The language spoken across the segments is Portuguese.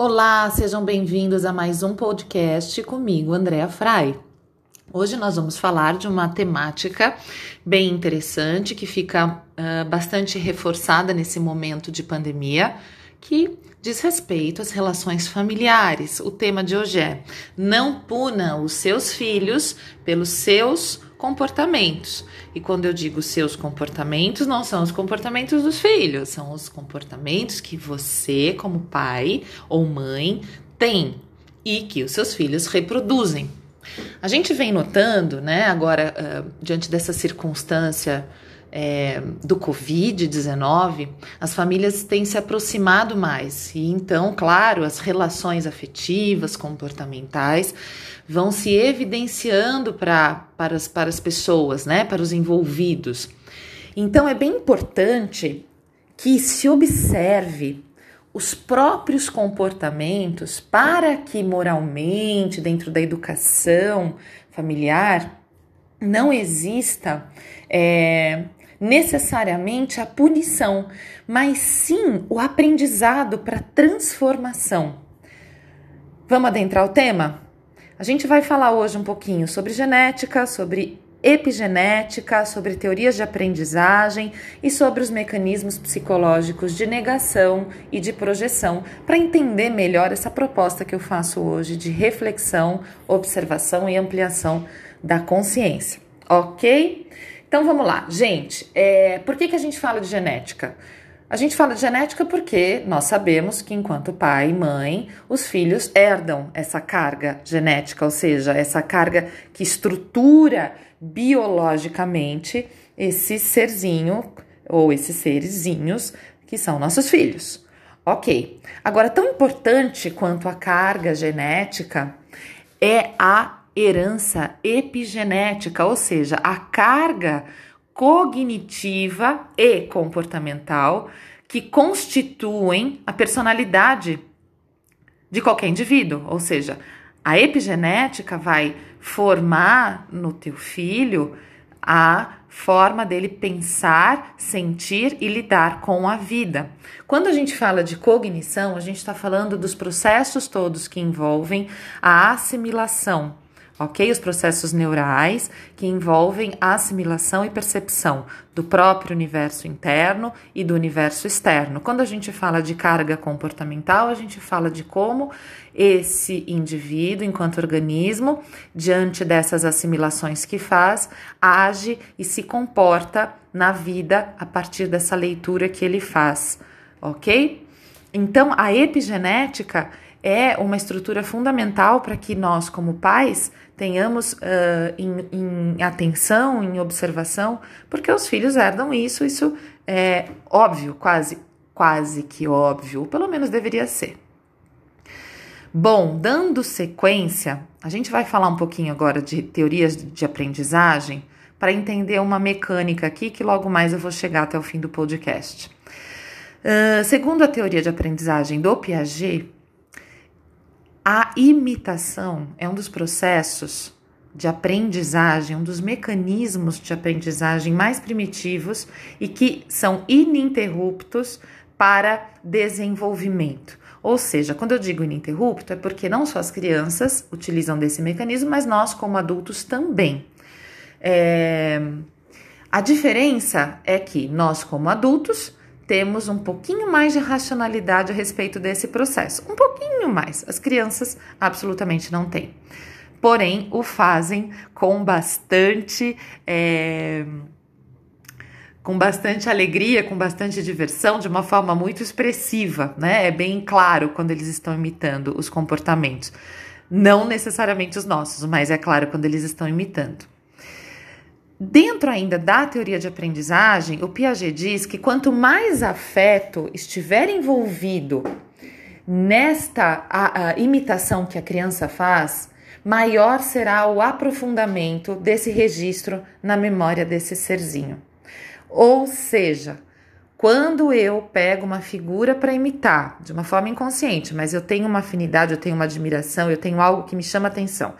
Olá, sejam bem-vindos a mais um podcast comigo, Andréa Frei. Hoje nós vamos falar de uma temática bem interessante que fica uh, bastante reforçada nesse momento de pandemia, que diz respeito às relações familiares. O tema de hoje é: não puna os seus filhos pelos seus comportamentos. E quando eu digo seus comportamentos, não são os comportamentos dos filhos, são os comportamentos que você, como pai ou mãe, tem e que os seus filhos reproduzem. A gente vem notando, né, agora, uh, diante dessa circunstância é, do Covid-19, as famílias têm se aproximado mais e então, claro, as relações afetivas, comportamentais vão se evidenciando pra, para, as, para as pessoas, né, para os envolvidos. Então, é bem importante que se observe os próprios comportamentos para que moralmente, dentro da educação familiar, não exista é, necessariamente a punição, mas sim o aprendizado para transformação. Vamos adentrar o tema? A gente vai falar hoje um pouquinho sobre genética, sobre epigenética, sobre teorias de aprendizagem e sobre os mecanismos psicológicos de negação e de projeção, para entender melhor essa proposta que eu faço hoje de reflexão, observação e ampliação da consciência, ok? Então vamos lá, gente. É, por que, que a gente fala de genética? A gente fala de genética porque nós sabemos que, enquanto pai e mãe, os filhos herdam essa carga genética, ou seja, essa carga que estrutura biologicamente esse serzinho ou esses seresinhos que são nossos filhos. Ok. Agora, tão importante quanto a carga genética é a herança epigenética, ou seja, a carga cognitiva e comportamental que constituem a personalidade de qualquer indivíduo, ou seja, a epigenética vai formar no teu filho a forma dele pensar, sentir e lidar com a vida. Quando a gente fala de cognição, a gente está falando dos processos todos que envolvem a assimilação ok? Os processos neurais que envolvem a assimilação e percepção do próprio universo interno e do universo externo. Quando a gente fala de carga comportamental, a gente fala de como esse indivíduo, enquanto organismo, diante dessas assimilações que faz, age e se comporta na vida a partir dessa leitura que ele faz, ok? Então, a epigenética é uma estrutura fundamental para que nós, como pais, tenhamos uh, em, em, atenção, em observação, porque os filhos herdam isso, isso é óbvio, quase, quase que óbvio, pelo menos deveria ser. Bom, dando sequência, a gente vai falar um pouquinho agora de teorias de aprendizagem para entender uma mecânica aqui que logo mais eu vou chegar até o fim do podcast. Uh, segundo a teoria de aprendizagem do Piaget, a imitação é um dos processos de aprendizagem, um dos mecanismos de aprendizagem mais primitivos e que são ininterruptos para desenvolvimento. Ou seja, quando eu digo ininterrupto, é porque não só as crianças utilizam desse mecanismo, mas nós, como adultos, também. É... A diferença é que nós, como adultos, temos um pouquinho mais de racionalidade a respeito desse processo. Um pouquinho mais. As crianças absolutamente não têm. Porém, o fazem com bastante. É, com bastante alegria, com bastante diversão, de uma forma muito expressiva, né? É bem claro quando eles estão imitando os comportamentos. Não necessariamente os nossos, mas é claro quando eles estão imitando. Dentro ainda da teoria de aprendizagem, o Piaget diz que quanto mais afeto estiver envolvido nesta a, a imitação que a criança faz, maior será o aprofundamento desse registro na memória desse serzinho. Ou seja, quando eu pego uma figura para imitar de uma forma inconsciente, mas eu tenho uma afinidade, eu tenho uma admiração, eu tenho algo que me chama atenção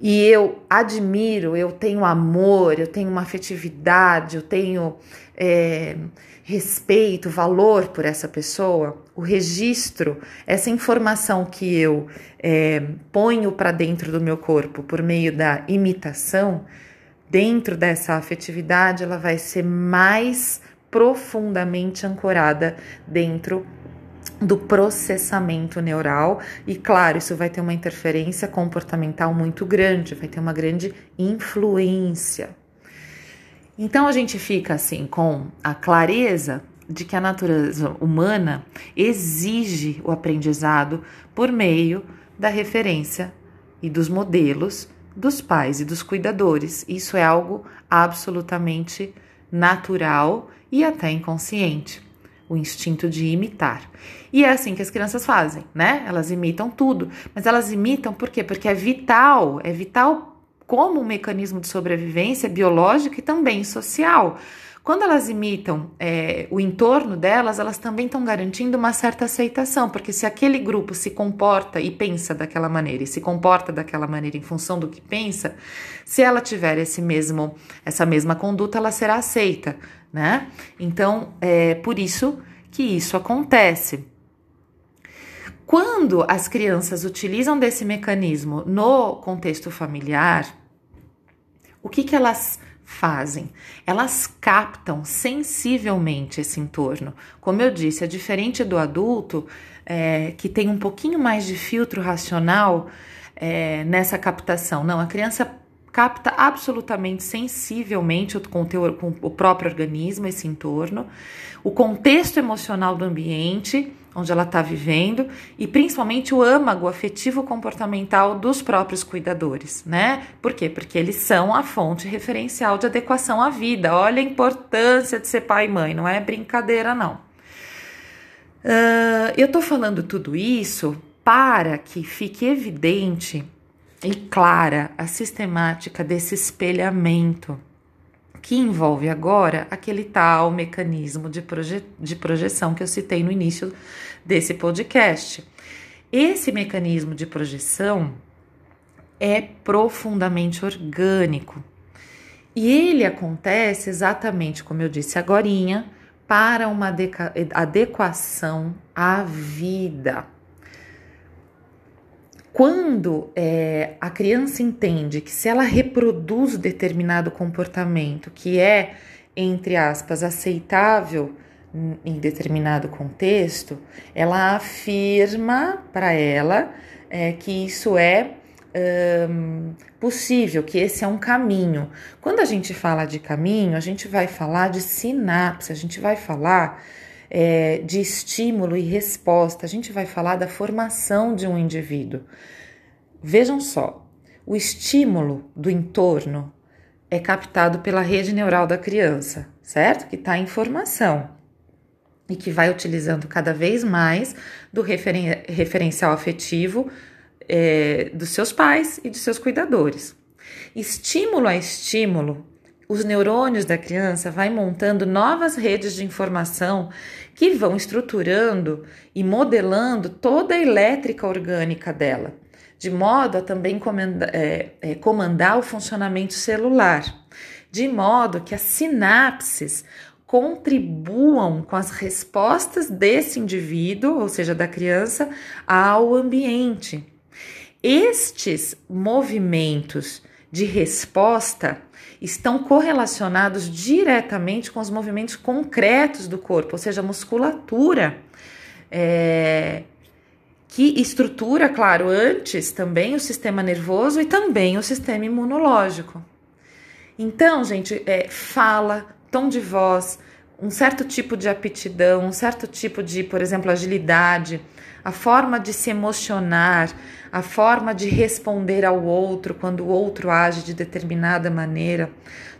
e eu admiro, eu tenho amor, eu tenho uma afetividade, eu tenho é, respeito, valor por essa pessoa, o registro, essa informação que eu é, ponho para dentro do meu corpo por meio da imitação, dentro dessa afetividade, ela vai ser mais profundamente ancorada dentro do processamento neural e claro, isso vai ter uma interferência comportamental muito grande, vai ter uma grande influência. Então a gente fica assim com a clareza de que a natureza humana exige o aprendizado por meio da referência e dos modelos dos pais e dos cuidadores. Isso é algo absolutamente natural e até inconsciente o instinto de imitar. E é assim que as crianças fazem, né? Elas imitam tudo, mas elas imitam por quê? Porque é vital, é vital como um mecanismo de sobrevivência biológica e também social. Quando elas imitam é, o entorno delas, elas também estão garantindo uma certa aceitação, porque se aquele grupo se comporta e pensa daquela maneira e se comporta daquela maneira em função do que pensa, se ela tiver esse mesmo, essa mesma conduta, ela será aceita né? Então, é por isso que isso acontece. Quando as crianças utilizam desse mecanismo no contexto familiar, o que, que elas fazem? Elas captam sensivelmente esse entorno. Como eu disse, é diferente do adulto é, que tem um pouquinho mais de filtro racional é, nessa captação. Não, a criança capta absolutamente sensivelmente o, com o próprio organismo, esse entorno, o contexto emocional do ambiente onde ela está vivendo e principalmente o âmago afetivo comportamental dos próprios cuidadores, né? Por quê? Porque eles são a fonte referencial de adequação à vida. Olha a importância de ser pai e mãe, não é brincadeira, não. Uh, eu tô falando tudo isso para que fique evidente e clara a sistemática desse espelhamento, que envolve agora aquele tal mecanismo de, proje de projeção que eu citei no início desse podcast. Esse mecanismo de projeção é profundamente orgânico e ele acontece exatamente como eu disse agora, para uma adequação à vida. Quando é, a criança entende que se ela reproduz determinado comportamento que é, entre aspas, aceitável em determinado contexto, ela afirma para ela é, que isso é um, possível, que esse é um caminho. Quando a gente fala de caminho, a gente vai falar de sinapse, a gente vai falar é, de estímulo e resposta, a gente vai falar da formação de um indivíduo. Vejam só, o estímulo do entorno é captado pela rede neural da criança, certo? Que está em formação e que vai utilizando cada vez mais do referen referencial afetivo é, dos seus pais e dos seus cuidadores. Estímulo a estímulo, os neurônios da criança vai montando novas redes de informação que vão estruturando e modelando toda a elétrica orgânica dela, de modo a também comandar, é, é, comandar o funcionamento celular, de modo que as sinapses contribuam com as respostas desse indivíduo, ou seja, da criança, ao ambiente. Estes movimentos de resposta estão correlacionados diretamente com os movimentos concretos do corpo, ou seja, a musculatura, é, que estrutura, claro, antes também o sistema nervoso e também o sistema imunológico. Então, gente, é, fala, tom de voz, um certo tipo de aptidão, um certo tipo de, por exemplo, agilidade, a forma de se emocionar, a forma de responder ao outro quando o outro age de determinada maneira.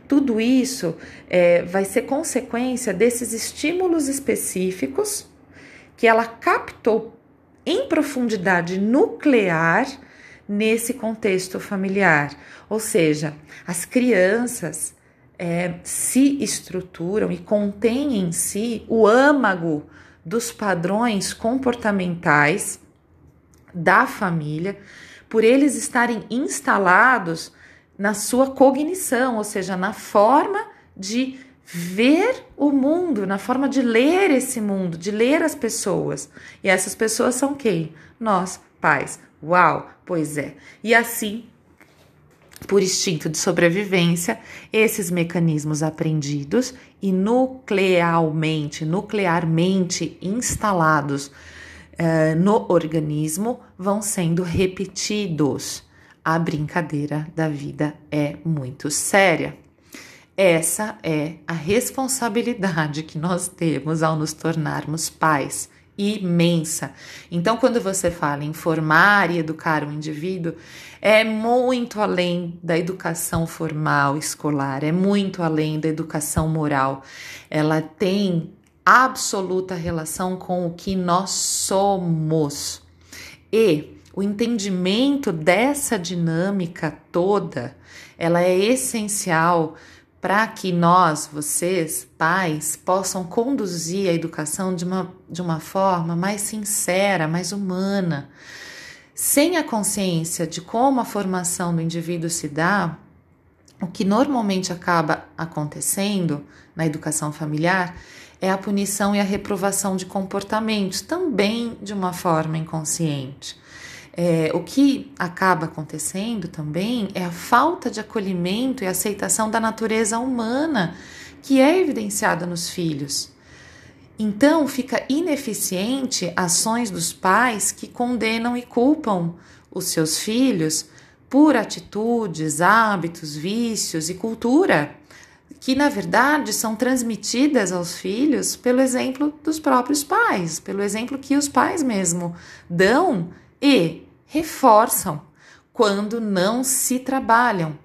Tudo isso é, vai ser consequência desses estímulos específicos que ela captou em profundidade nuclear nesse contexto familiar. Ou seja, as crianças é, se estruturam e contêm em si o âmago dos padrões comportamentais da família, por eles estarem instalados na sua cognição, ou seja, na forma de ver o mundo, na forma de ler esse mundo, de ler as pessoas. E essas pessoas são quem? Nós, pais. Uau, pois é. E assim, por instinto de sobrevivência, esses mecanismos aprendidos e nuclearmente, nuclearmente instalados uh, no organismo vão sendo repetidos. A brincadeira da vida é muito séria. Essa é a responsabilidade que nós temos ao nos tornarmos pais imensa. Então, quando você fala em formar e educar um indivíduo, é muito além da educação formal escolar, é muito além da educação moral. Ela tem absoluta relação com o que nós somos. E o entendimento dessa dinâmica toda, ela é essencial para que nós, vocês, pais, possam conduzir a educação de uma, de uma forma mais sincera, mais humana. Sem a consciência de como a formação do indivíduo se dá, o que normalmente acaba acontecendo na educação familiar é a punição e a reprovação de comportamentos, também de uma forma inconsciente. É, o que acaba acontecendo também é a falta de acolhimento e aceitação da natureza humana que é evidenciada nos filhos. Então, fica ineficiente ações dos pais que condenam e culpam os seus filhos por atitudes, hábitos, vícios e cultura que na verdade são transmitidas aos filhos pelo exemplo dos próprios pais, pelo exemplo que os pais mesmo dão e reforçam quando não se trabalham.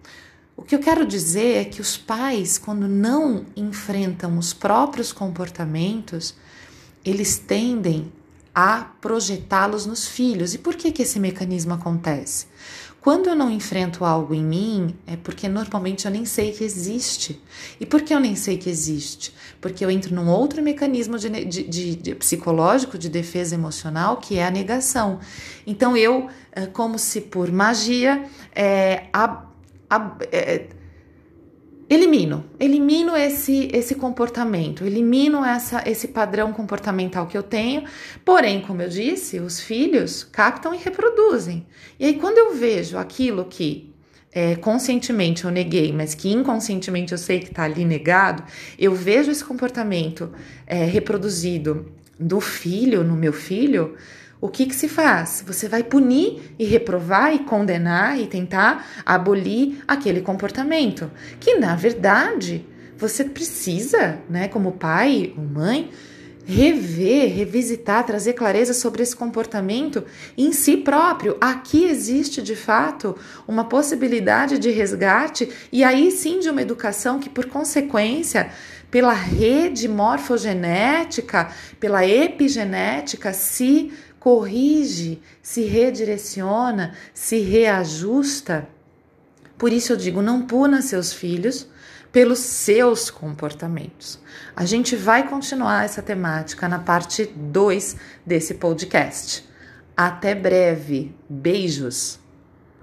O que eu quero dizer é que os pais, quando não enfrentam os próprios comportamentos, eles tendem a projetá-los nos filhos. E por que, que esse mecanismo acontece? Quando eu não enfrento algo em mim, é porque normalmente eu nem sei que existe. E por que eu nem sei que existe? Porque eu entro num outro mecanismo de, de, de, de psicológico de defesa emocional, que é a negação. Então eu, é, como se por magia, é, a, a, é, elimino, elimino esse esse comportamento, elimino essa esse padrão comportamental que eu tenho. Porém, como eu disse, os filhos captam e reproduzem. E aí quando eu vejo aquilo que é, conscientemente eu neguei, mas que inconscientemente eu sei que está ali negado, eu vejo esse comportamento é, reproduzido do filho no meu filho o que, que se faz? Você vai punir e reprovar e condenar e tentar abolir aquele comportamento, que na verdade você precisa, né, como pai ou mãe, rever, revisitar, trazer clareza sobre esse comportamento em si próprio. Aqui existe de fato uma possibilidade de resgate e aí sim de uma educação que, por consequência, pela rede morfogenética, pela epigenética, se corrige, se redireciona, se reajusta. Por isso eu digo: não puna seus filhos pelos seus comportamentos. A gente vai continuar essa temática na parte 2 desse podcast. Até breve. Beijos.